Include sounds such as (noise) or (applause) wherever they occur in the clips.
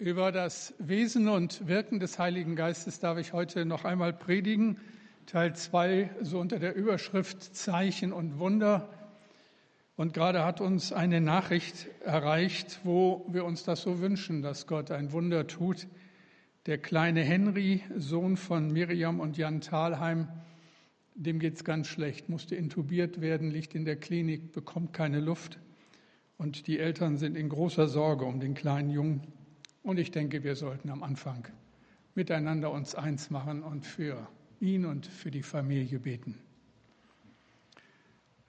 Über das Wesen und Wirken des Heiligen Geistes darf ich heute noch einmal predigen. Teil 2, so unter der Überschrift Zeichen und Wunder. Und gerade hat uns eine Nachricht erreicht, wo wir uns das so wünschen, dass Gott ein Wunder tut. Der kleine Henry, Sohn von Miriam und Jan Thalheim, dem geht es ganz schlecht, musste intubiert werden, liegt in der Klinik, bekommt keine Luft. Und die Eltern sind in großer Sorge um den kleinen Jungen. Und ich denke, wir sollten am Anfang miteinander uns eins machen und für ihn und für die Familie beten.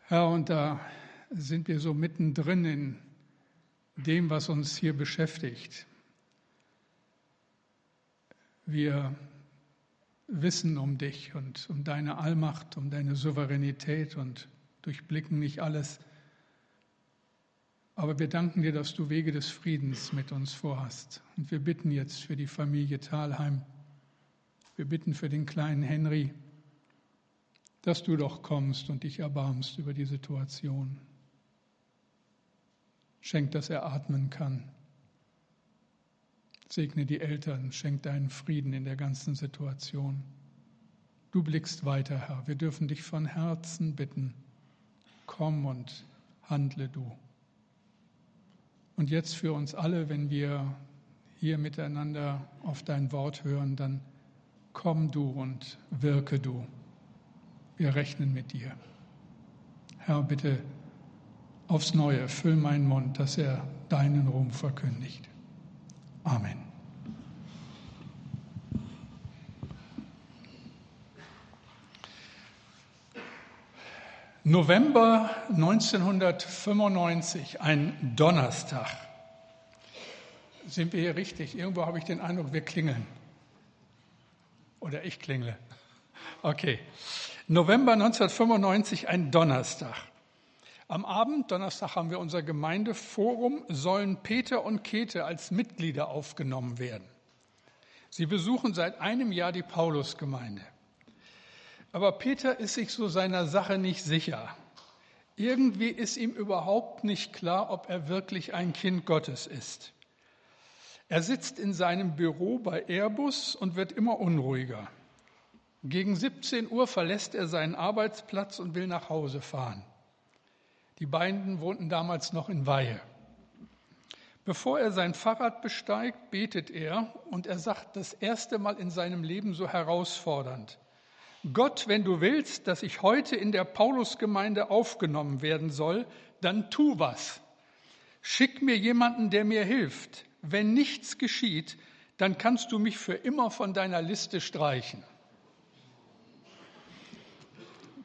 Herr, und da sind wir so mittendrin in dem, was uns hier beschäftigt. Wir wissen um dich und um deine Allmacht, um deine Souveränität und durchblicken nicht alles. Aber wir danken dir, dass du Wege des Friedens mit uns vorhast. Und wir bitten jetzt für die Familie Thalheim. Wir bitten für den kleinen Henry, dass du doch kommst und dich erbarmst über die Situation. Schenk, dass er atmen kann. Segne die Eltern, schenk deinen Frieden in der ganzen Situation. Du blickst weiter, Herr. Wir dürfen dich von Herzen bitten. Komm und handle du. Und jetzt für uns alle, wenn wir hier miteinander auf dein Wort hören, dann komm du und wirke du. Wir rechnen mit dir. Herr, bitte aufs Neue, füll meinen Mund, dass er deinen Ruhm verkündigt. Amen. November 1995, ein Donnerstag. Sind wir hier richtig? Irgendwo habe ich den Eindruck, wir klingeln. Oder ich klingle. Okay. November 1995, ein Donnerstag. Am Abend, Donnerstag, haben wir unser Gemeindeforum, sollen Peter und Käthe als Mitglieder aufgenommen werden. Sie besuchen seit einem Jahr die Paulusgemeinde. Aber Peter ist sich so seiner Sache nicht sicher. Irgendwie ist ihm überhaupt nicht klar, ob er wirklich ein Kind Gottes ist. Er sitzt in seinem Büro bei Airbus und wird immer unruhiger. Gegen 17 Uhr verlässt er seinen Arbeitsplatz und will nach Hause fahren. Die beiden wohnten damals noch in Weihe. Bevor er sein Fahrrad besteigt, betet er und er sagt das erste Mal in seinem Leben so herausfordernd. Gott, wenn du willst, dass ich heute in der Paulusgemeinde aufgenommen werden soll, dann tu was. Schick mir jemanden, der mir hilft. Wenn nichts geschieht, dann kannst du mich für immer von deiner Liste streichen.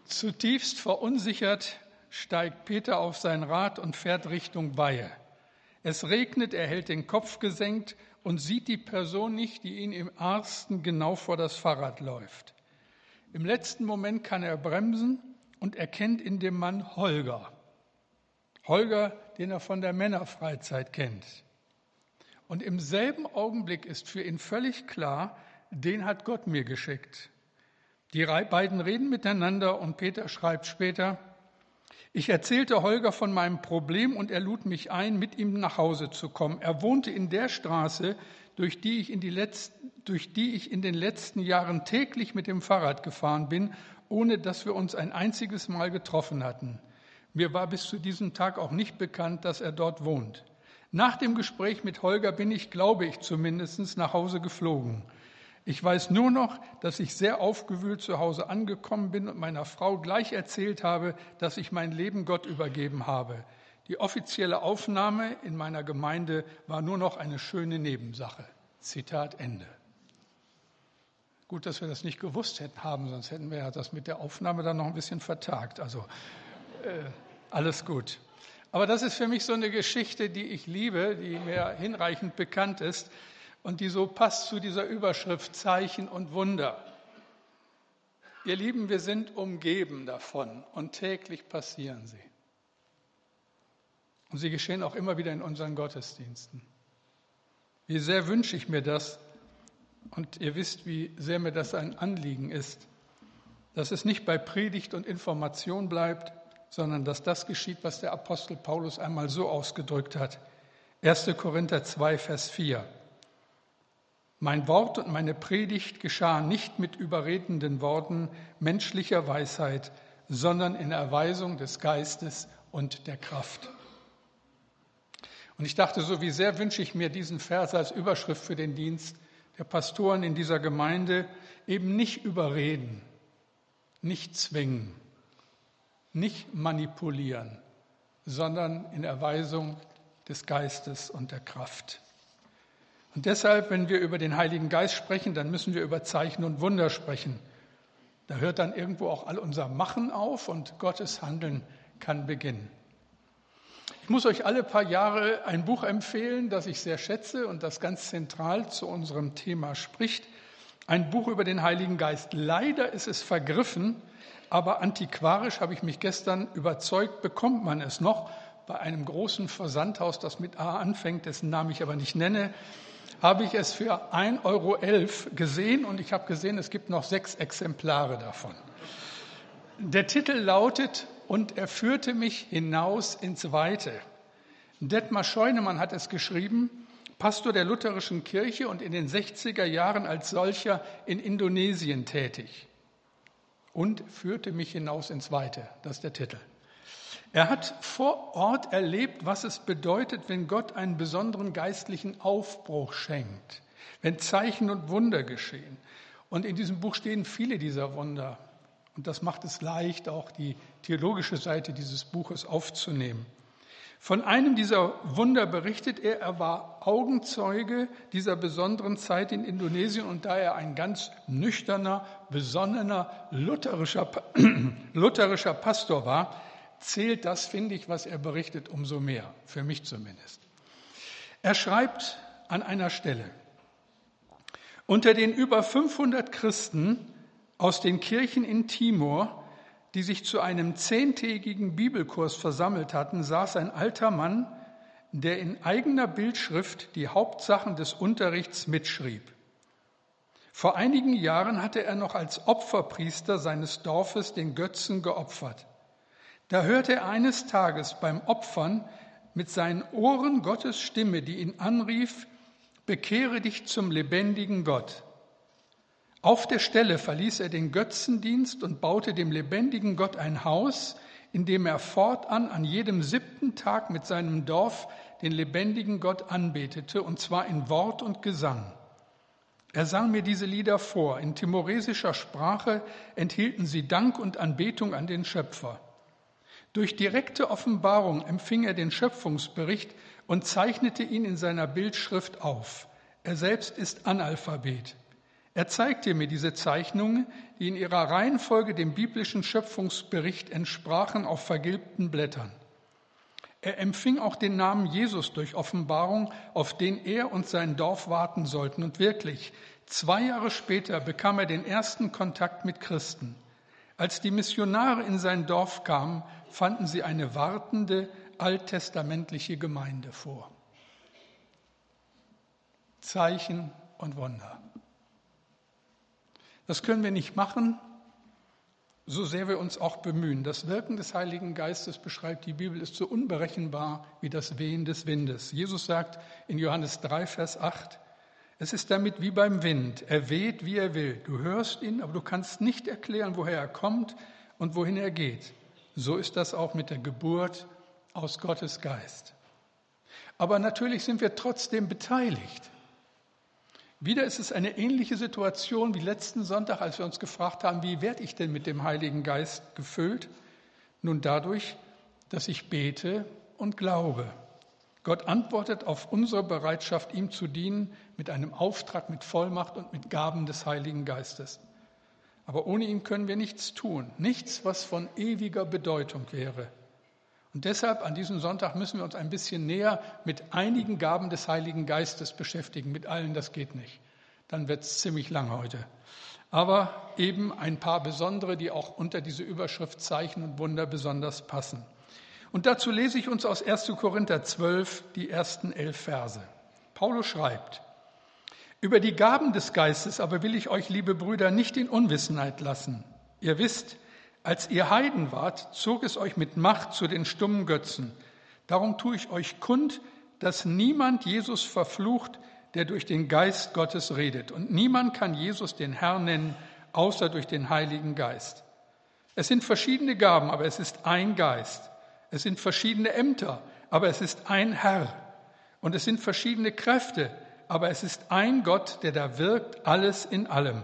Zutiefst verunsichert steigt Peter auf sein Rad und fährt Richtung Weihe. Es regnet, er hält den Kopf gesenkt und sieht die Person nicht, die ihn im Arsten genau vor das Fahrrad läuft. Im letzten Moment kann er bremsen und erkennt in dem Mann Holger. Holger, den er von der Männerfreizeit kennt. Und im selben Augenblick ist für ihn völlig klar, den hat Gott mir geschickt. Die beiden reden miteinander und Peter schreibt später, ich erzählte Holger von meinem Problem und er lud mich ein, mit ihm nach Hause zu kommen. Er wohnte in der Straße, durch die ich in, die letzten, durch die ich in den letzten Jahren täglich mit dem Fahrrad gefahren bin, ohne dass wir uns ein einziges Mal getroffen hatten. Mir war bis zu diesem Tag auch nicht bekannt, dass er dort wohnt. Nach dem Gespräch mit Holger bin ich, glaube ich zumindest, nach Hause geflogen. Ich weiß nur noch, dass ich sehr aufgewühlt zu Hause angekommen bin und meiner Frau gleich erzählt habe, dass ich mein Leben Gott übergeben habe. Die offizielle Aufnahme in meiner Gemeinde war nur noch eine schöne Nebensache. Zitat Ende. Gut, dass wir das nicht gewusst hätten haben, sonst hätten wir ja das mit der Aufnahme dann noch ein bisschen vertagt. Also äh, alles gut. Aber das ist für mich so eine Geschichte, die ich liebe, die mir hinreichend bekannt ist und die so passt zu dieser Überschrift Zeichen und Wunder. Ihr Lieben, wir sind umgeben davon und täglich passieren sie. Und sie geschehen auch immer wieder in unseren Gottesdiensten. Wie sehr wünsche ich mir das, und ihr wisst, wie sehr mir das ein Anliegen ist, dass es nicht bei Predigt und Information bleibt, sondern dass das geschieht, was der Apostel Paulus einmal so ausgedrückt hat. 1. Korinther 2, Vers 4. Mein Wort und meine Predigt geschahen nicht mit überredenden Worten menschlicher Weisheit, sondern in Erweisung des Geistes und der Kraft. Und ich dachte, so wie sehr wünsche ich mir diesen Vers als Überschrift für den Dienst der Pastoren in dieser Gemeinde, eben nicht überreden, nicht zwingen, nicht manipulieren, sondern in Erweisung des Geistes und der Kraft. Und deshalb, wenn wir über den Heiligen Geist sprechen, dann müssen wir über Zeichen und Wunder sprechen. Da hört dann irgendwo auch all unser Machen auf und Gottes Handeln kann beginnen. Ich muss euch alle paar Jahre ein Buch empfehlen, das ich sehr schätze und das ganz zentral zu unserem Thema spricht. Ein Buch über den Heiligen Geist. Leider ist es vergriffen, aber antiquarisch habe ich mich gestern überzeugt, bekommt man es noch bei einem großen Versandhaus, das mit A anfängt, dessen Namen ich aber nicht nenne, habe ich es für 1,11 Euro gesehen und ich habe gesehen, es gibt noch sechs Exemplare davon. Der Titel lautet Und er führte mich hinaus ins Weite. Detmar Scheunemann hat es geschrieben, Pastor der lutherischen Kirche und in den 60er Jahren als solcher in Indonesien tätig. Und führte mich hinaus ins Weite, das ist der Titel. Er hat vor Ort erlebt, was es bedeutet, wenn Gott einen besonderen geistlichen Aufbruch schenkt, wenn Zeichen und Wunder geschehen. Und in diesem Buch stehen viele dieser Wunder. Und das macht es leicht, auch die theologische Seite dieses Buches aufzunehmen. Von einem dieser Wunder berichtet er, er war Augenzeuge dieser besonderen Zeit in Indonesien und da er ein ganz nüchterner, besonnener, lutherischer, (clears throat) lutherischer Pastor war, zählt das, finde ich, was er berichtet, umso mehr, für mich zumindest. Er schreibt an einer Stelle, unter den über 500 Christen aus den Kirchen in Timor, die sich zu einem zehntägigen Bibelkurs versammelt hatten, saß ein alter Mann, der in eigener Bildschrift die Hauptsachen des Unterrichts mitschrieb. Vor einigen Jahren hatte er noch als Opferpriester seines Dorfes den Götzen geopfert. Da hörte er eines Tages beim Opfern mit seinen Ohren Gottes Stimme, die ihn anrief, Bekehre dich zum lebendigen Gott. Auf der Stelle verließ er den Götzendienst und baute dem lebendigen Gott ein Haus, in dem er fortan an jedem siebten Tag mit seinem Dorf den lebendigen Gott anbetete, und zwar in Wort und Gesang. Er sang mir diese Lieder vor. In timoresischer Sprache enthielten sie Dank und Anbetung an den Schöpfer. Durch direkte Offenbarung empfing er den Schöpfungsbericht und zeichnete ihn in seiner Bildschrift auf. Er selbst ist Analphabet. Er zeigte mir diese Zeichnungen, die in ihrer Reihenfolge dem biblischen Schöpfungsbericht entsprachen, auf vergilbten Blättern. Er empfing auch den Namen Jesus durch Offenbarung, auf den er und sein Dorf warten sollten. Und wirklich, zwei Jahre später bekam er den ersten Kontakt mit Christen. Als die Missionare in sein Dorf kamen, fanden sie eine wartende alttestamentliche Gemeinde vor. Zeichen und Wunder. Das können wir nicht machen, so sehr wir uns auch bemühen. Das Wirken des Heiligen Geistes beschreibt die Bibel, ist so unberechenbar wie das Wehen des Windes. Jesus sagt in Johannes 3, Vers 8, es ist damit wie beim Wind. Er weht, wie er will. Du hörst ihn, aber du kannst nicht erklären, woher er kommt und wohin er geht. So ist das auch mit der Geburt aus Gottes Geist. Aber natürlich sind wir trotzdem beteiligt. Wieder ist es eine ähnliche Situation wie letzten Sonntag, als wir uns gefragt haben, wie werde ich denn mit dem Heiligen Geist gefüllt? Nun dadurch, dass ich bete und glaube. Gott antwortet auf unsere Bereitschaft, ihm zu dienen, mit einem Auftrag, mit Vollmacht und mit Gaben des Heiligen Geistes. Aber ohne ihn können wir nichts tun, nichts, was von ewiger Bedeutung wäre. Und deshalb an diesem Sonntag müssen wir uns ein bisschen näher mit einigen Gaben des Heiligen Geistes beschäftigen. Mit allen, das geht nicht. Dann wird es ziemlich lang heute. Aber eben ein paar besondere, die auch unter diese Überschrift Zeichen und Wunder besonders passen. Und dazu lese ich uns aus 1. Korinther 12 die ersten elf Verse. Paulus schreibt, über die Gaben des Geistes aber will ich euch, liebe Brüder, nicht in Unwissenheit lassen. Ihr wisst, als ihr Heiden wart, zog es euch mit Macht zu den stummen Götzen. Darum tue ich euch kund, dass niemand Jesus verflucht, der durch den Geist Gottes redet. Und niemand kann Jesus den Herrn nennen, außer durch den Heiligen Geist. Es sind verschiedene Gaben, aber es ist ein Geist. Es sind verschiedene Ämter, aber es ist ein Herr. Und es sind verschiedene Kräfte, aber es ist ein Gott, der da wirkt, alles in allem.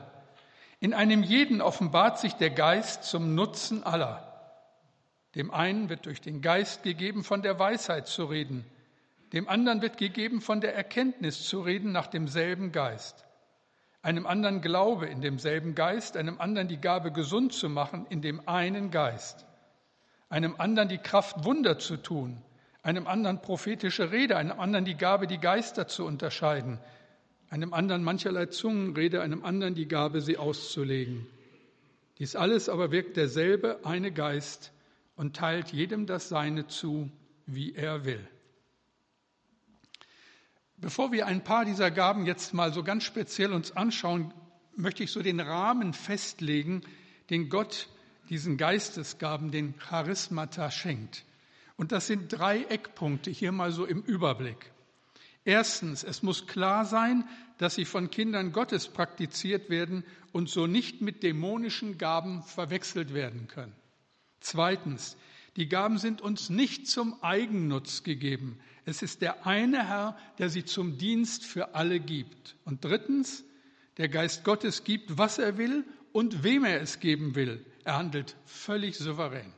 In einem jeden offenbart sich der Geist zum Nutzen aller. Dem einen wird durch den Geist gegeben, von der Weisheit zu reden. Dem anderen wird gegeben, von der Erkenntnis zu reden nach demselben Geist. Einem anderen Glaube in demselben Geist, einem anderen die Gabe gesund zu machen in dem einen Geist. Einem anderen die Kraft Wunder zu tun, einem anderen prophetische Rede, einem anderen die Gabe, die Geister zu unterscheiden, einem anderen mancherlei Zungenrede, einem anderen die Gabe, sie auszulegen. Dies alles aber wirkt derselbe eine Geist und teilt jedem das Seine zu, wie er will. Bevor wir ein paar dieser Gaben jetzt mal so ganz speziell uns anschauen, möchte ich so den Rahmen festlegen, den Gott diesen Geistesgaben, den Charismata schenkt. Und das sind drei Eckpunkte hier mal so im Überblick. Erstens, es muss klar sein, dass sie von Kindern Gottes praktiziert werden und so nicht mit dämonischen Gaben verwechselt werden können. Zweitens, die Gaben sind uns nicht zum Eigennutz gegeben. Es ist der eine Herr, der sie zum Dienst für alle gibt. Und drittens, der Geist Gottes gibt, was er will und wem er es geben will. Er handelt völlig souverän.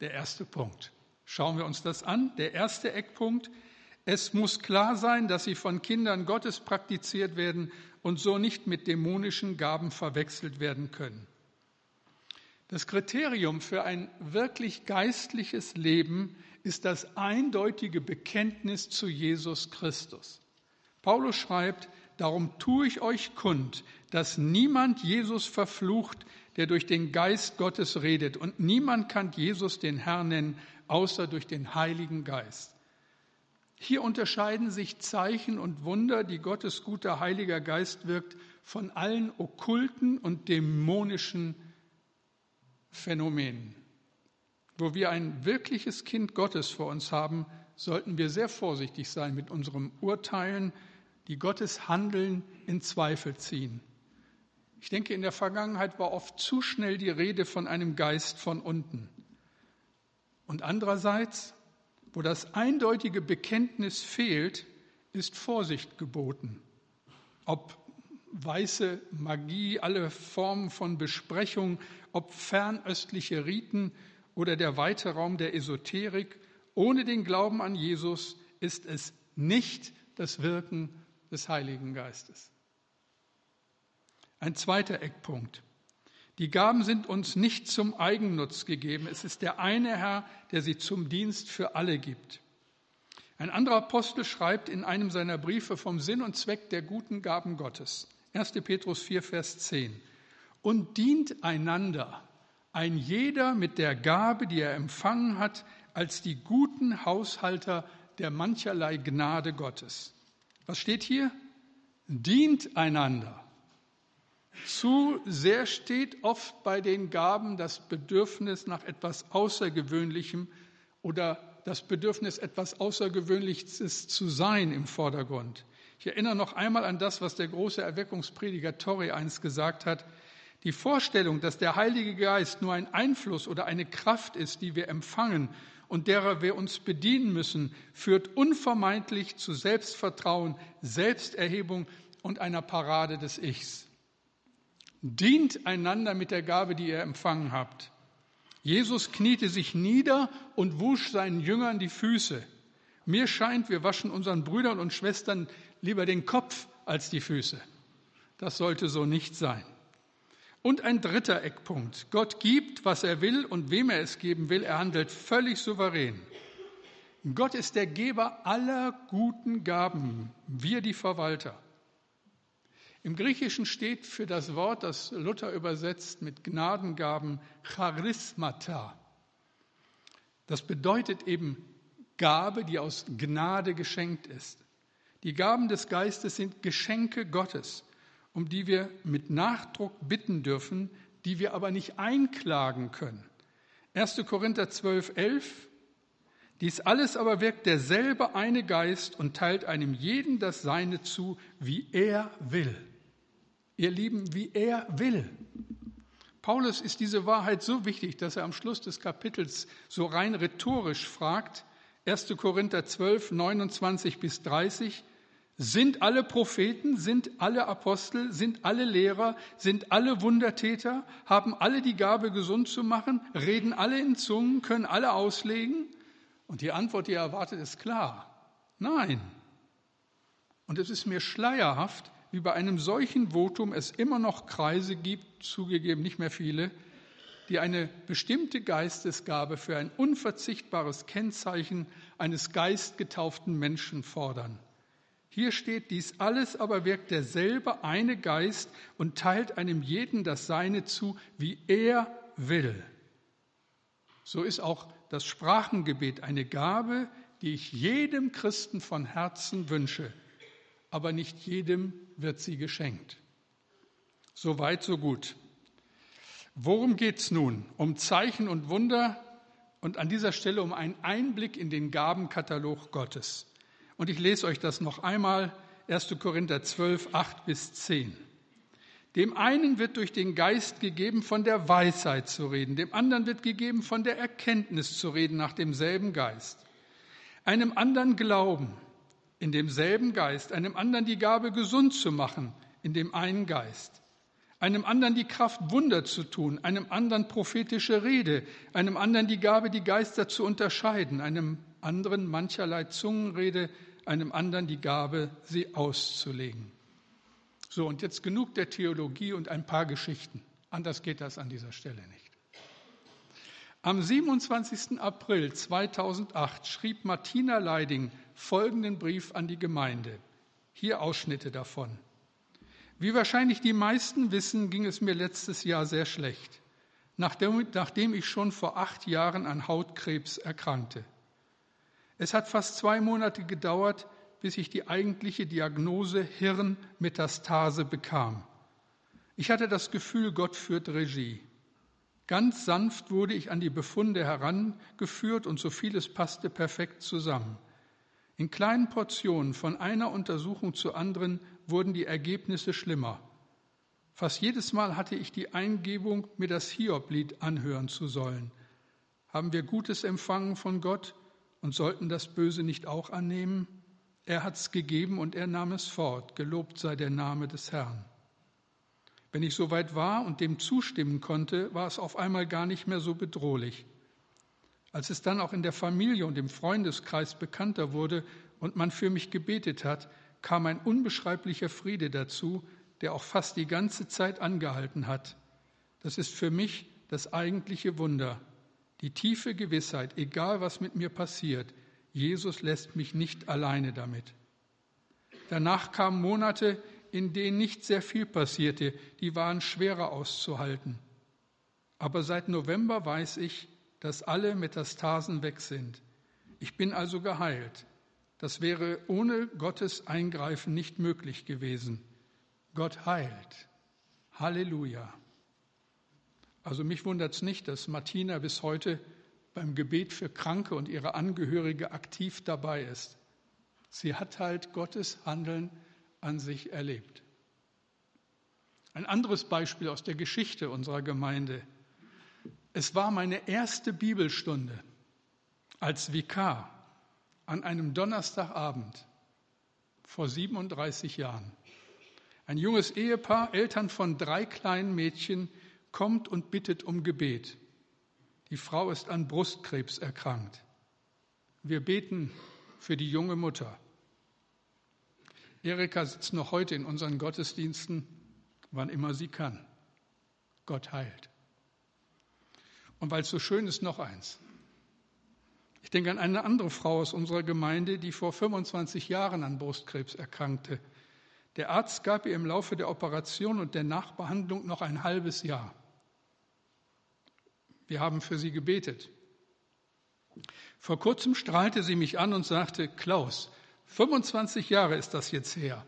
Der erste Punkt. Schauen wir uns das an. Der erste Eckpunkt. Es muss klar sein, dass sie von Kindern Gottes praktiziert werden und so nicht mit dämonischen Gaben verwechselt werden können. Das Kriterium für ein wirklich geistliches Leben ist das eindeutige Bekenntnis zu Jesus Christus. Paulus schreibt, darum tue ich euch kund, dass niemand Jesus verflucht, der durch den Geist Gottes redet, und niemand kann Jesus den Herrn nennen, außer durch den Heiligen Geist. Hier unterscheiden sich Zeichen und Wunder, die Gottes guter Heiliger Geist wirkt, von allen okkulten und dämonischen Phänomenen. Wo wir ein wirkliches Kind Gottes vor uns haben, sollten wir sehr vorsichtig sein mit unserem Urteilen, die Gottes Handeln in Zweifel ziehen. Ich denke, in der Vergangenheit war oft zu schnell die Rede von einem Geist von unten. Und andererseits, wo das eindeutige Bekenntnis fehlt, ist Vorsicht geboten. Ob weiße Magie, alle Formen von Besprechung, ob fernöstliche Riten oder der weite Raum der Esoterik, ohne den Glauben an Jesus ist es nicht das Wirken des Heiligen Geistes. Ein zweiter Eckpunkt. Die Gaben sind uns nicht zum Eigennutz gegeben. Es ist der eine Herr, der sie zum Dienst für alle gibt. Ein anderer Apostel schreibt in einem seiner Briefe vom Sinn und Zweck der guten Gaben Gottes. 1. Petrus 4, Vers 10. Und dient einander, ein jeder mit der Gabe, die er empfangen hat, als die guten Haushalter der mancherlei Gnade Gottes. Was steht hier? Dient einander. Zu sehr steht oft bei den Gaben das Bedürfnis nach etwas Außergewöhnlichem oder das Bedürfnis, etwas Außergewöhnliches zu sein im Vordergrund. Ich erinnere noch einmal an das, was der große Erweckungsprediger Torrey einst gesagt hat. Die Vorstellung, dass der Heilige Geist nur ein Einfluss oder eine Kraft ist, die wir empfangen und derer wir uns bedienen müssen, führt unvermeidlich zu Selbstvertrauen, Selbsterhebung und einer Parade des Ichs. Dient einander mit der Gabe, die ihr empfangen habt. Jesus kniete sich nieder und wusch seinen Jüngern die Füße. Mir scheint, wir waschen unseren Brüdern und Schwestern lieber den Kopf als die Füße. Das sollte so nicht sein. Und ein dritter Eckpunkt. Gott gibt, was er will und wem er es geben will. Er handelt völlig souverän. Gott ist der Geber aller guten Gaben, wir die Verwalter. Im Griechischen steht für das Wort, das Luther übersetzt mit Gnadengaben, Charismata. Das bedeutet eben Gabe, die aus Gnade geschenkt ist. Die Gaben des Geistes sind Geschenke Gottes, um die wir mit Nachdruck bitten dürfen, die wir aber nicht einklagen können. 1. Korinther 12, 11. Dies alles aber wirkt derselbe eine Geist und teilt einem jeden das Seine zu, wie er will. Ihr Lieben, wie er will. Paulus ist diese Wahrheit so wichtig, dass er am Schluss des Kapitels so rein rhetorisch fragt, 1. Korinther 12, 29 bis 30, sind alle Propheten, sind alle Apostel, sind alle Lehrer, sind alle Wundertäter, haben alle die Gabe, gesund zu machen, reden alle in Zungen, können alle auslegen? Und die Antwort, die er erwartet, ist klar. Nein. Und es ist mir schleierhaft, wie bei einem solchen Votum es immer noch Kreise gibt, zugegeben nicht mehr viele, die eine bestimmte Geistesgabe für ein unverzichtbares Kennzeichen eines geistgetauften Menschen fordern. Hier steht, dies alles aber wirkt derselbe eine Geist und teilt einem jeden das Seine zu, wie er will. So ist auch das Sprachengebet eine Gabe, die ich jedem Christen von Herzen wünsche, aber nicht jedem wird sie geschenkt. So weit, so gut. Worum geht es nun? Um Zeichen und Wunder und an dieser Stelle um einen Einblick in den Gabenkatalog Gottes. Und ich lese euch das noch einmal, 1. Korinther 12, 8 bis 10. Dem einen wird durch den Geist gegeben, von der Weisheit zu reden, dem anderen wird gegeben, von der Erkenntnis zu reden nach demselben Geist, einem anderen Glauben in demselben Geist, einem anderen die Gabe, gesund zu machen in dem einen Geist, einem anderen die Kraft, Wunder zu tun, einem anderen prophetische Rede, einem anderen die Gabe, die Geister zu unterscheiden, einem anderen mancherlei Zungenrede, einem anderen die Gabe, sie auszulegen. So, und jetzt genug der Theologie und ein paar Geschichten. Anders geht das an dieser Stelle nicht. Am 27. April 2008 schrieb Martina Leiding folgenden Brief an die Gemeinde. Hier Ausschnitte davon. Wie wahrscheinlich die meisten wissen, ging es mir letztes Jahr sehr schlecht, nachdem, nachdem ich schon vor acht Jahren an Hautkrebs erkrankte. Es hat fast zwei Monate gedauert, bis ich die eigentliche Diagnose Hirnmetastase bekam. Ich hatte das Gefühl, Gott führt Regie. Ganz sanft wurde ich an die Befunde herangeführt und so vieles passte perfekt zusammen. In kleinen Portionen von einer Untersuchung zur anderen wurden die Ergebnisse schlimmer. Fast jedes Mal hatte ich die Eingebung, mir das Hioblied anhören zu sollen. Haben wir Gutes empfangen von Gott, und sollten das Böse nicht auch annehmen? Er hat es gegeben und er nahm es fort. Gelobt sei der Name des Herrn. Wenn ich so weit war und dem zustimmen konnte, war es auf einmal gar nicht mehr so bedrohlich. Als es dann auch in der Familie und im Freundeskreis bekannter wurde und man für mich gebetet hat, kam ein unbeschreiblicher Friede dazu, der auch fast die ganze Zeit angehalten hat. Das ist für mich das eigentliche Wunder, die tiefe Gewissheit, egal was mit mir passiert, Jesus lässt mich nicht alleine damit. Danach kamen Monate, in denen nicht sehr viel passierte, die waren schwerer auszuhalten. Aber seit November weiß ich, dass alle Metastasen weg sind. Ich bin also geheilt. Das wäre ohne Gottes Eingreifen nicht möglich gewesen. Gott heilt. Halleluja. Also mich wundert es nicht, dass Martina bis heute beim Gebet für Kranke und ihre Angehörige aktiv dabei ist. Sie hat halt Gottes Handeln an sich erlebt. Ein anderes Beispiel aus der Geschichte unserer Gemeinde. Es war meine erste Bibelstunde als Vikar an einem Donnerstagabend vor 37 Jahren. Ein junges Ehepaar, Eltern von drei kleinen Mädchen, kommt und bittet um Gebet. Die Frau ist an Brustkrebs erkrankt. Wir beten für die junge Mutter. Erika sitzt noch heute in unseren Gottesdiensten, wann immer sie kann. Gott heilt. Und weil es so schön ist, noch eins. Ich denke an eine andere Frau aus unserer Gemeinde, die vor 25 Jahren an Brustkrebs erkrankte. Der Arzt gab ihr im Laufe der Operation und der Nachbehandlung noch ein halbes Jahr. Wir haben für sie gebetet. Vor kurzem strahlte sie mich an und sagte, Klaus, 25 Jahre ist das jetzt her.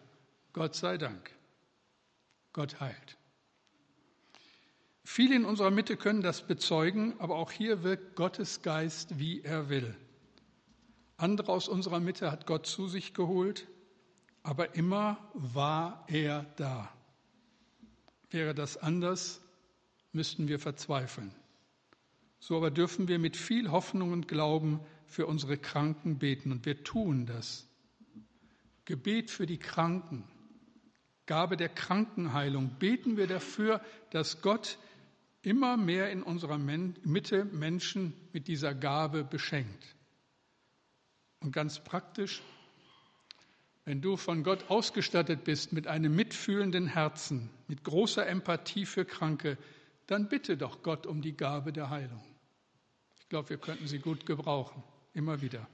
Gott sei Dank. Gott heilt. Viele in unserer Mitte können das bezeugen, aber auch hier wirkt Gottes Geist, wie er will. Andere aus unserer Mitte hat Gott zu sich geholt, aber immer war er da. Wäre das anders, müssten wir verzweifeln. So aber dürfen wir mit viel Hoffnung und Glauben für unsere Kranken beten und wir tun das. Gebet für die Kranken, Gabe der Krankenheilung, beten wir dafür, dass Gott immer mehr in unserer Mitte Menschen mit dieser Gabe beschenkt. Und ganz praktisch, wenn du von Gott ausgestattet bist mit einem mitfühlenden Herzen, mit großer Empathie für Kranke, dann bitte doch Gott um die Gabe der Heilung. Ich glaube, wir könnten sie gut gebrauchen, immer wieder.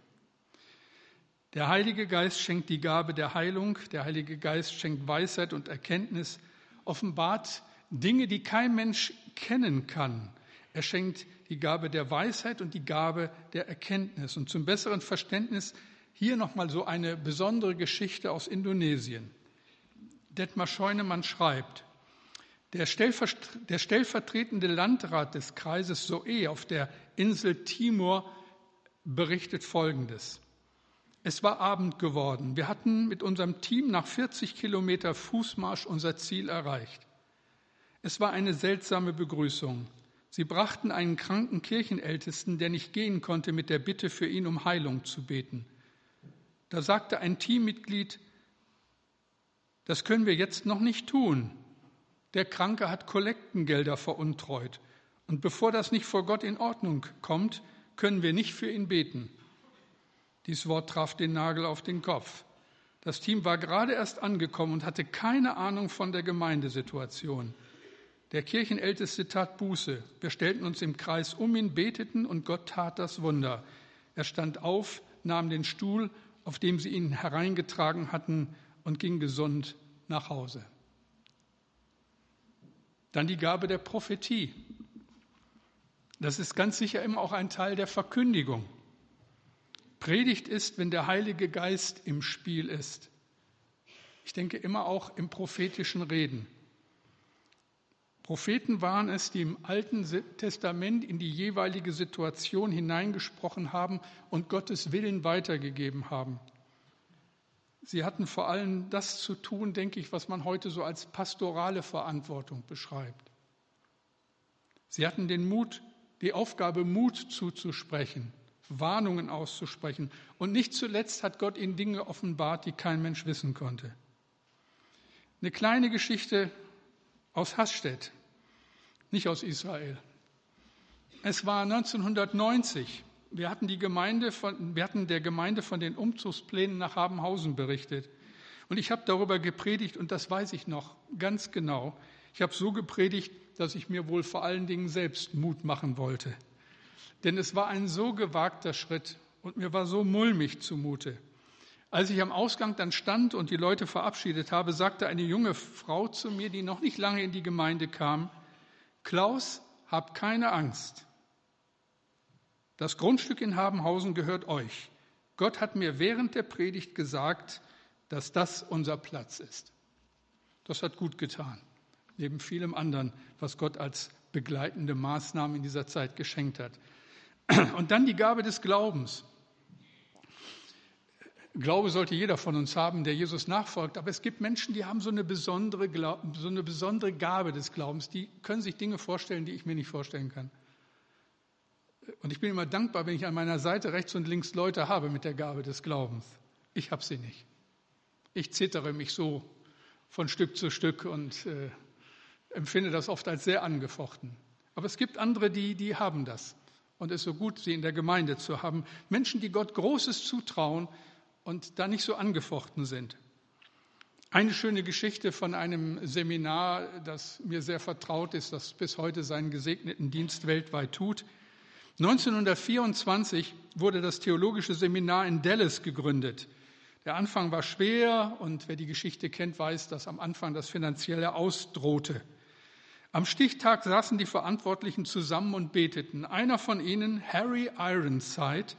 Der Heilige Geist schenkt die Gabe der Heilung, der Heilige Geist schenkt Weisheit und Erkenntnis, offenbart Dinge, die kein Mensch kennen kann. Er schenkt die Gabe der Weisheit und die Gabe der Erkenntnis. Und zum besseren Verständnis hier nochmal so eine besondere Geschichte aus Indonesien. Detmar Scheunemann schreibt, der, stellvertretende Landrat des Kreises Soe auf der Insel Timor berichtet Folgendes. Es war Abend geworden. Wir hatten mit unserem Team nach 40 Kilometer Fußmarsch unser Ziel erreicht. Es war eine seltsame Begrüßung. Sie brachten einen kranken Kirchenältesten, der nicht gehen konnte, mit der Bitte für ihn um Heilung zu beten. Da sagte ein Teammitglied, das können wir jetzt noch nicht tun. Der Kranke hat Kollektengelder veruntreut. Und bevor das nicht vor Gott in Ordnung kommt, können wir nicht für ihn beten. Dies Wort traf den Nagel auf den Kopf. Das Team war gerade erst angekommen und hatte keine Ahnung von der Gemeindesituation. Der Kirchenälteste tat Buße. Wir stellten uns im Kreis um ihn, beteten und Gott tat das Wunder. Er stand auf, nahm den Stuhl, auf dem sie ihn hereingetragen hatten, und ging gesund nach Hause. Dann die Gabe der Prophetie. Das ist ganz sicher immer auch ein Teil der Verkündigung. Predigt ist, wenn der Heilige Geist im Spiel ist. Ich denke immer auch im prophetischen Reden. Propheten waren es, die im Alten Testament in die jeweilige Situation hineingesprochen haben und Gottes Willen weitergegeben haben. Sie hatten vor allem das zu tun, denke ich, was man heute so als pastorale Verantwortung beschreibt. Sie hatten den Mut, die Aufgabe, Mut zuzusprechen, Warnungen auszusprechen. Und nicht zuletzt hat Gott ihnen Dinge offenbart, die kein Mensch wissen konnte. Eine kleine Geschichte aus Hasstedt, nicht aus Israel. Es war 1990. Wir hatten, die Gemeinde von, wir hatten der Gemeinde von den Umzugsplänen nach Habenhausen berichtet. Und ich habe darüber gepredigt, und das weiß ich noch ganz genau. Ich habe so gepredigt, dass ich mir wohl vor allen Dingen selbst Mut machen wollte. Denn es war ein so gewagter Schritt und mir war so mulmig zumute. Als ich am Ausgang dann stand und die Leute verabschiedet habe, sagte eine junge Frau zu mir, die noch nicht lange in die Gemeinde kam, Klaus, hab keine Angst. Das Grundstück in Habenhausen gehört euch. Gott hat mir während der Predigt gesagt, dass das unser Platz ist. Das hat gut getan, neben vielem anderen, was Gott als begleitende Maßnahme in dieser Zeit geschenkt hat. Und dann die Gabe des Glaubens. Glaube sollte jeder von uns haben, der Jesus nachfolgt. Aber es gibt Menschen, die haben so eine, besondere, so eine besondere Gabe des Glaubens. Die können sich Dinge vorstellen, die ich mir nicht vorstellen kann. Und ich bin immer dankbar, wenn ich an meiner Seite rechts und links Leute habe mit der Gabe des Glaubens. Ich habe sie nicht. Ich zittere mich so von Stück zu Stück und äh, empfinde das oft als sehr angefochten. Aber es gibt andere, die, die haben das. Und es ist so gut, sie in der Gemeinde zu haben. Menschen, die Gott Großes zutrauen und da nicht so angefochten sind. Eine schöne Geschichte von einem Seminar, das mir sehr vertraut ist, das bis heute seinen gesegneten Dienst weltweit tut. 1924 wurde das Theologische Seminar in Dallas gegründet. Der Anfang war schwer und wer die Geschichte kennt, weiß, dass am Anfang das Finanzielle ausdrohte. Am Stichtag saßen die Verantwortlichen zusammen und beteten. Einer von ihnen, Harry Ironside,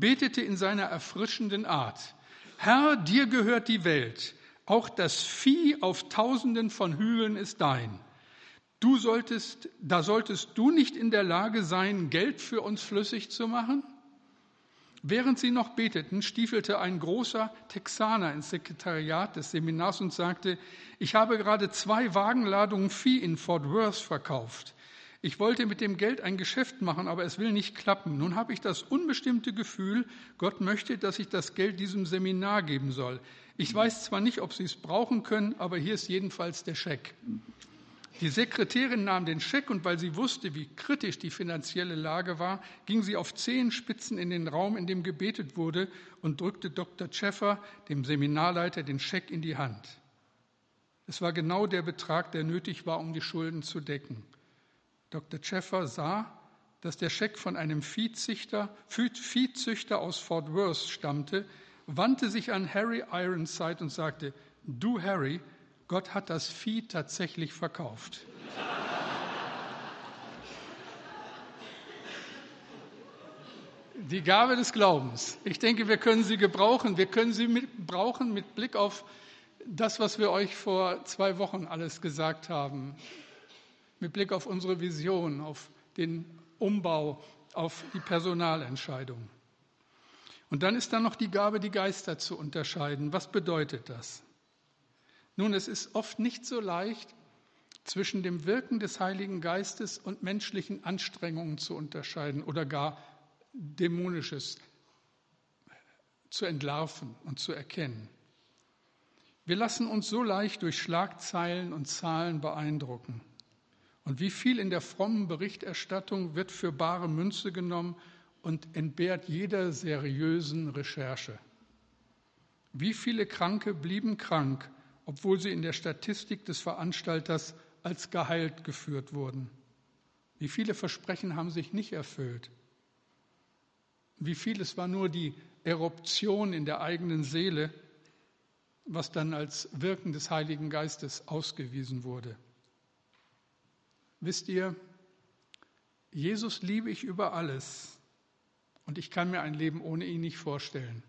betete in seiner erfrischenden Art, Herr, dir gehört die Welt, auch das Vieh auf tausenden von Hügeln ist dein. Du solltest, da solltest du nicht in der Lage sein, Geld für uns flüssig zu machen? Während sie noch beteten, stiefelte ein großer Texaner ins Sekretariat des Seminars und sagte, ich habe gerade zwei Wagenladungen Vieh in Fort Worth verkauft. Ich wollte mit dem Geld ein Geschäft machen, aber es will nicht klappen. Nun habe ich das unbestimmte Gefühl, Gott möchte, dass ich das Geld diesem Seminar geben soll. Ich weiß zwar nicht, ob Sie es brauchen können, aber hier ist jedenfalls der Scheck. Die Sekretärin nahm den Scheck und weil sie wusste, wie kritisch die finanzielle Lage war, ging sie auf Zehenspitzen in den Raum, in dem gebetet wurde, und drückte Dr. Schäffer, dem Seminarleiter, den Scheck in die Hand. Es war genau der Betrag, der nötig war, um die Schulden zu decken. Dr. Schäffer sah, dass der Scheck von einem Viehzüchter, Viehzüchter aus Fort Worth stammte, wandte sich an Harry Ironside und sagte, du Harry, Gott hat das Vieh tatsächlich verkauft. Die Gabe des Glaubens. Ich denke, wir können sie gebrauchen. Wir können sie mit, brauchen mit Blick auf das, was wir euch vor zwei Wochen alles gesagt haben. Mit Blick auf unsere Vision, auf den Umbau, auf die Personalentscheidung. Und dann ist da noch die Gabe, die Geister zu unterscheiden. Was bedeutet das? Nun, es ist oft nicht so leicht, zwischen dem Wirken des Heiligen Geistes und menschlichen Anstrengungen zu unterscheiden oder gar dämonisches zu entlarven und zu erkennen. Wir lassen uns so leicht durch Schlagzeilen und Zahlen beeindrucken. Und wie viel in der frommen Berichterstattung wird für bare Münze genommen und entbehrt jeder seriösen Recherche? Wie viele Kranke blieben krank obwohl sie in der Statistik des Veranstalters als geheilt geführt wurden. Wie viele Versprechen haben sich nicht erfüllt? Wie vieles war nur die Eruption in der eigenen Seele, was dann als Wirken des Heiligen Geistes ausgewiesen wurde. Wisst ihr, Jesus liebe ich über alles und ich kann mir ein Leben ohne ihn nicht vorstellen.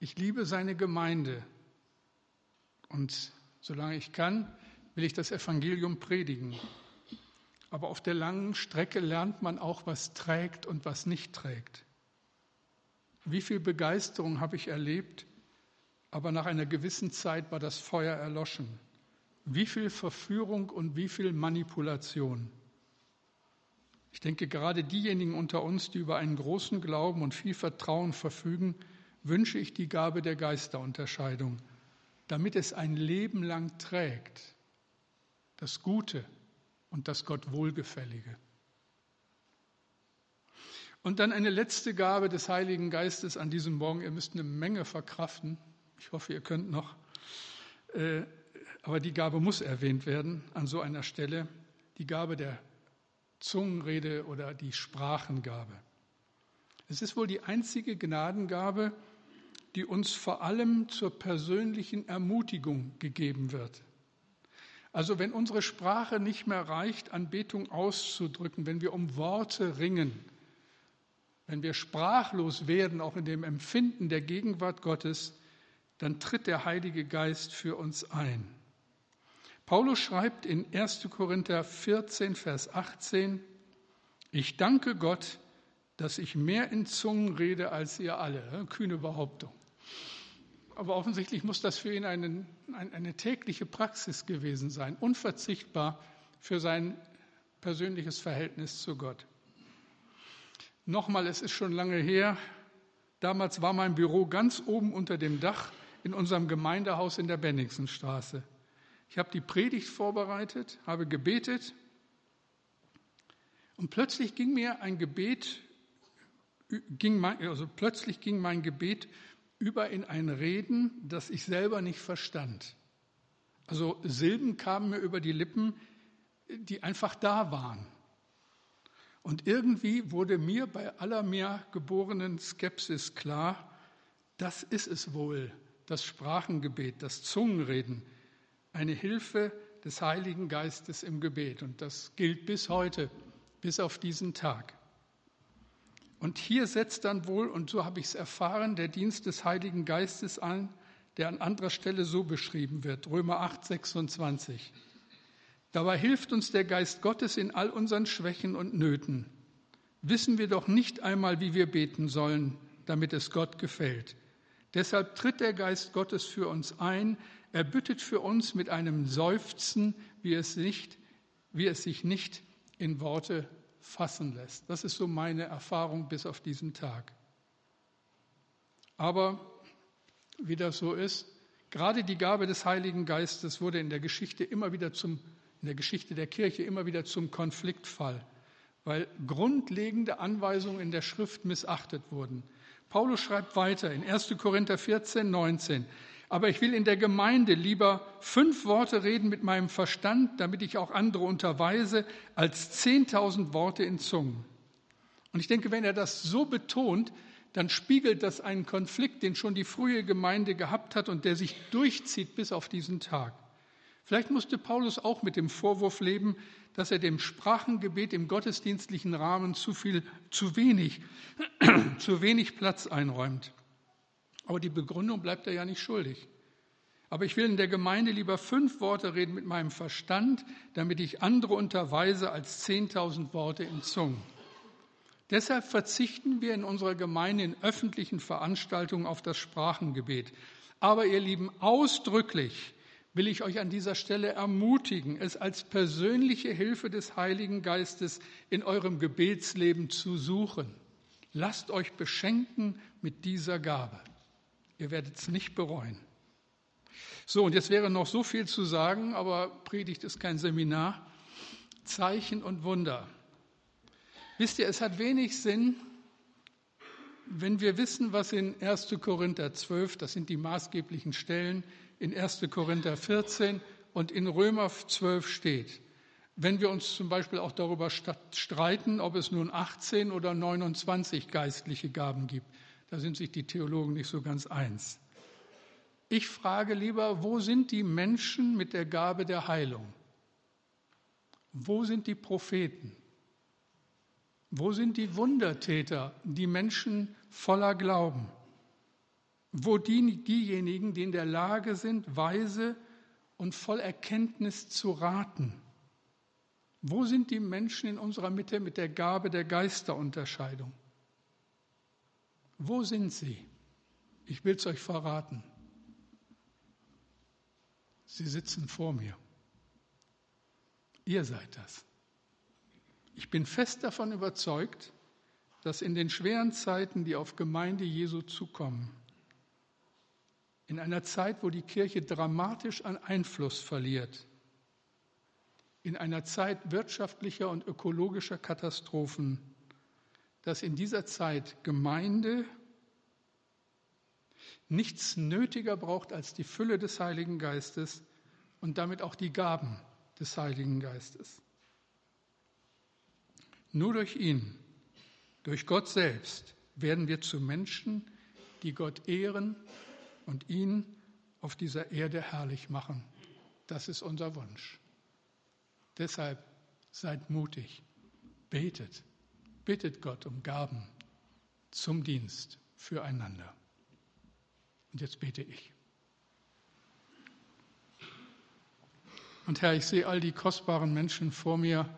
Ich liebe seine Gemeinde, und solange ich kann, will ich das Evangelium predigen. Aber auf der langen Strecke lernt man auch, was trägt und was nicht trägt. Wie viel Begeisterung habe ich erlebt, aber nach einer gewissen Zeit war das Feuer erloschen. Wie viel Verführung und wie viel Manipulation. Ich denke, gerade diejenigen unter uns, die über einen großen Glauben und viel Vertrauen verfügen, wünsche ich die Gabe der Geisterunterscheidung damit es ein Leben lang trägt, das Gute und das Gott Wohlgefällige. Und dann eine letzte Gabe des Heiligen Geistes an diesem Morgen. Ihr müsst eine Menge verkraften. Ich hoffe, ihr könnt noch. Aber die Gabe muss erwähnt werden an so einer Stelle. Die Gabe der Zungenrede oder die Sprachengabe. Es ist wohl die einzige Gnadengabe, die uns vor allem zur persönlichen Ermutigung gegeben wird. Also wenn unsere Sprache nicht mehr reicht, Anbetung auszudrücken, wenn wir um Worte ringen, wenn wir sprachlos werden, auch in dem Empfinden der Gegenwart Gottes, dann tritt der Heilige Geist für uns ein. Paulus schreibt in 1. Korinther 14, Vers 18, ich danke Gott, dass ich mehr in Zungen rede als ihr alle. Kühne Behauptung aber offensichtlich muss das für ihn eine, eine tägliche Praxis gewesen sein, unverzichtbar für sein persönliches Verhältnis zu Gott. Nochmal, es ist schon lange her. Damals war mein Büro ganz oben unter dem Dach in unserem Gemeindehaus in der Benningsenstraße. Ich habe die Predigt vorbereitet, habe gebetet und plötzlich ging mir ein Gebet, ging mein, also plötzlich ging mein Gebet über in ein Reden, das ich selber nicht verstand. Also Silben kamen mir über die Lippen, die einfach da waren. Und irgendwie wurde mir bei aller mir geborenen Skepsis klar, das ist es wohl, das Sprachengebet, das Zungenreden, eine Hilfe des Heiligen Geistes im Gebet. Und das gilt bis heute, bis auf diesen Tag. Und hier setzt dann wohl, und so habe ich es erfahren, der Dienst des Heiligen Geistes an, der an anderer Stelle so beschrieben wird, Römer 8, 26. Dabei hilft uns der Geist Gottes in all unseren Schwächen und Nöten. wissen wir doch nicht einmal, wie wir beten sollen, damit es Gott gefällt. Deshalb tritt der Geist Gottes für uns ein, er bittet für uns mit einem Seufzen, wie es, nicht, wie es sich nicht in Worte fassen lässt. Das ist so meine Erfahrung bis auf diesen Tag. Aber wie das so ist, gerade die Gabe des Heiligen Geistes wurde in der Geschichte immer wieder zum, in der Geschichte der Kirche immer wieder zum Konfliktfall, weil grundlegende Anweisungen in der Schrift missachtet wurden. Paulus schreibt weiter in 1. Korinther 14, 19. Aber ich will in der Gemeinde lieber fünf Worte reden mit meinem Verstand, damit ich auch andere unterweise, als zehntausend Worte in Zungen. Und ich denke, wenn er das so betont, dann spiegelt das einen Konflikt, den schon die frühe Gemeinde gehabt hat und der sich durchzieht bis auf diesen Tag. Vielleicht musste Paulus auch mit dem Vorwurf leben, dass er dem Sprachengebet im gottesdienstlichen Rahmen zu viel, zu wenig, (clears throat) zu wenig Platz einräumt. Aber die Begründung bleibt er ja nicht schuldig. Aber ich will in der Gemeinde lieber fünf Worte reden mit meinem Verstand, damit ich andere unterweise als zehntausend Worte in Zungen. Deshalb verzichten wir in unserer Gemeinde in öffentlichen Veranstaltungen auf das Sprachengebet. Aber ihr Lieben, ausdrücklich will ich euch an dieser Stelle ermutigen, es als persönliche Hilfe des Heiligen Geistes in eurem Gebetsleben zu suchen. Lasst euch beschenken mit dieser Gabe. Ihr werdet es nicht bereuen. So, und jetzt wäre noch so viel zu sagen, aber Predigt ist kein Seminar. Zeichen und Wunder. Wisst ihr, es hat wenig Sinn, wenn wir wissen, was in 1. Korinther 12, das sind die maßgeblichen Stellen, in 1. Korinther 14 und in Römer 12 steht. Wenn wir uns zum Beispiel auch darüber streiten, ob es nun 18 oder 29 geistliche Gaben gibt, da sind sich die Theologen nicht so ganz eins. Ich frage lieber, wo sind die Menschen mit der Gabe der Heilung? Wo sind die Propheten? Wo sind die Wundertäter, die Menschen voller Glauben? Wo die, diejenigen, die in der Lage sind, weise und voll Erkenntnis zu raten? Wo sind die Menschen in unserer Mitte mit der Gabe der Geisterunterscheidung? Wo sind sie? Ich will es euch verraten. Sie sitzen vor mir. Ihr seid das. Ich bin fest davon überzeugt, dass in den schweren Zeiten, die auf Gemeinde Jesu zukommen, in einer Zeit, wo die Kirche dramatisch an Einfluss verliert, in einer Zeit wirtschaftlicher und ökologischer Katastrophen, dass in dieser Zeit Gemeinde nichts nötiger braucht als die Fülle des Heiligen Geistes und damit auch die Gaben des Heiligen Geistes. Nur durch ihn, durch Gott selbst, werden wir zu Menschen, die Gott ehren und ihn auf dieser Erde herrlich machen. Das ist unser Wunsch. Deshalb seid mutig, betet bittet Gott um Gaben zum Dienst füreinander. Und jetzt bete ich. Und Herr, ich sehe all die kostbaren Menschen vor mir,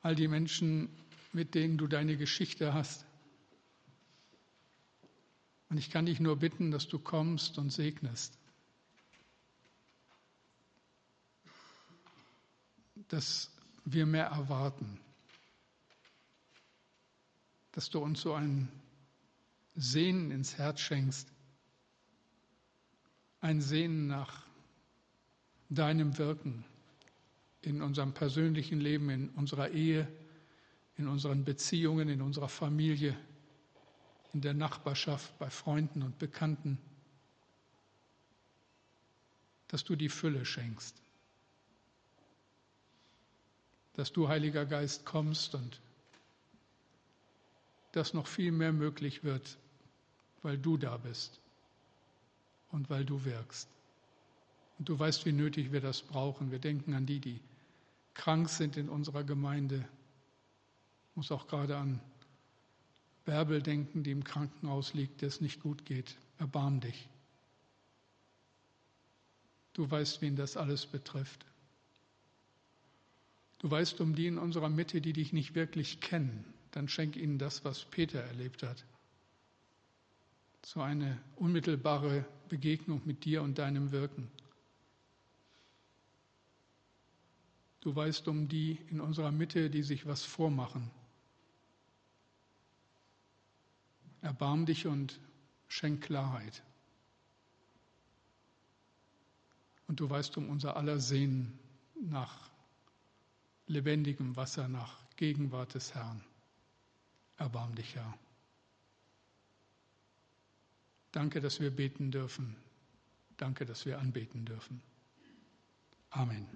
all die Menschen, mit denen du deine Geschichte hast. Und ich kann dich nur bitten, dass du kommst und segnest. Dass wir mehr erwarten dass du uns so ein Sehnen ins Herz schenkst, ein Sehnen nach deinem Wirken in unserem persönlichen Leben, in unserer Ehe, in unseren Beziehungen, in unserer Familie, in der Nachbarschaft, bei Freunden und Bekannten, dass du die Fülle schenkst, dass du, Heiliger Geist, kommst und dass noch viel mehr möglich wird, weil du da bist und weil du wirkst. Und du weißt, wie nötig wir das brauchen. Wir denken an die, die krank sind in unserer Gemeinde. Ich muss auch gerade an Bärbel denken, die im Krankenhaus liegt, der es nicht gut geht. Erbarm dich. Du weißt, wen das alles betrifft. Du weißt um die in unserer Mitte, die dich nicht wirklich kennen. Dann schenk ihnen das, was Peter erlebt hat. So eine unmittelbare Begegnung mit dir und deinem Wirken. Du weißt um die in unserer Mitte, die sich was vormachen. Erbarm dich und schenk Klarheit. Und du weißt um unser aller Sehnen nach lebendigem Wasser, nach Gegenwart des Herrn. Erbarm dich, Herr. Danke, dass wir beten dürfen. Danke, dass wir anbeten dürfen. Amen.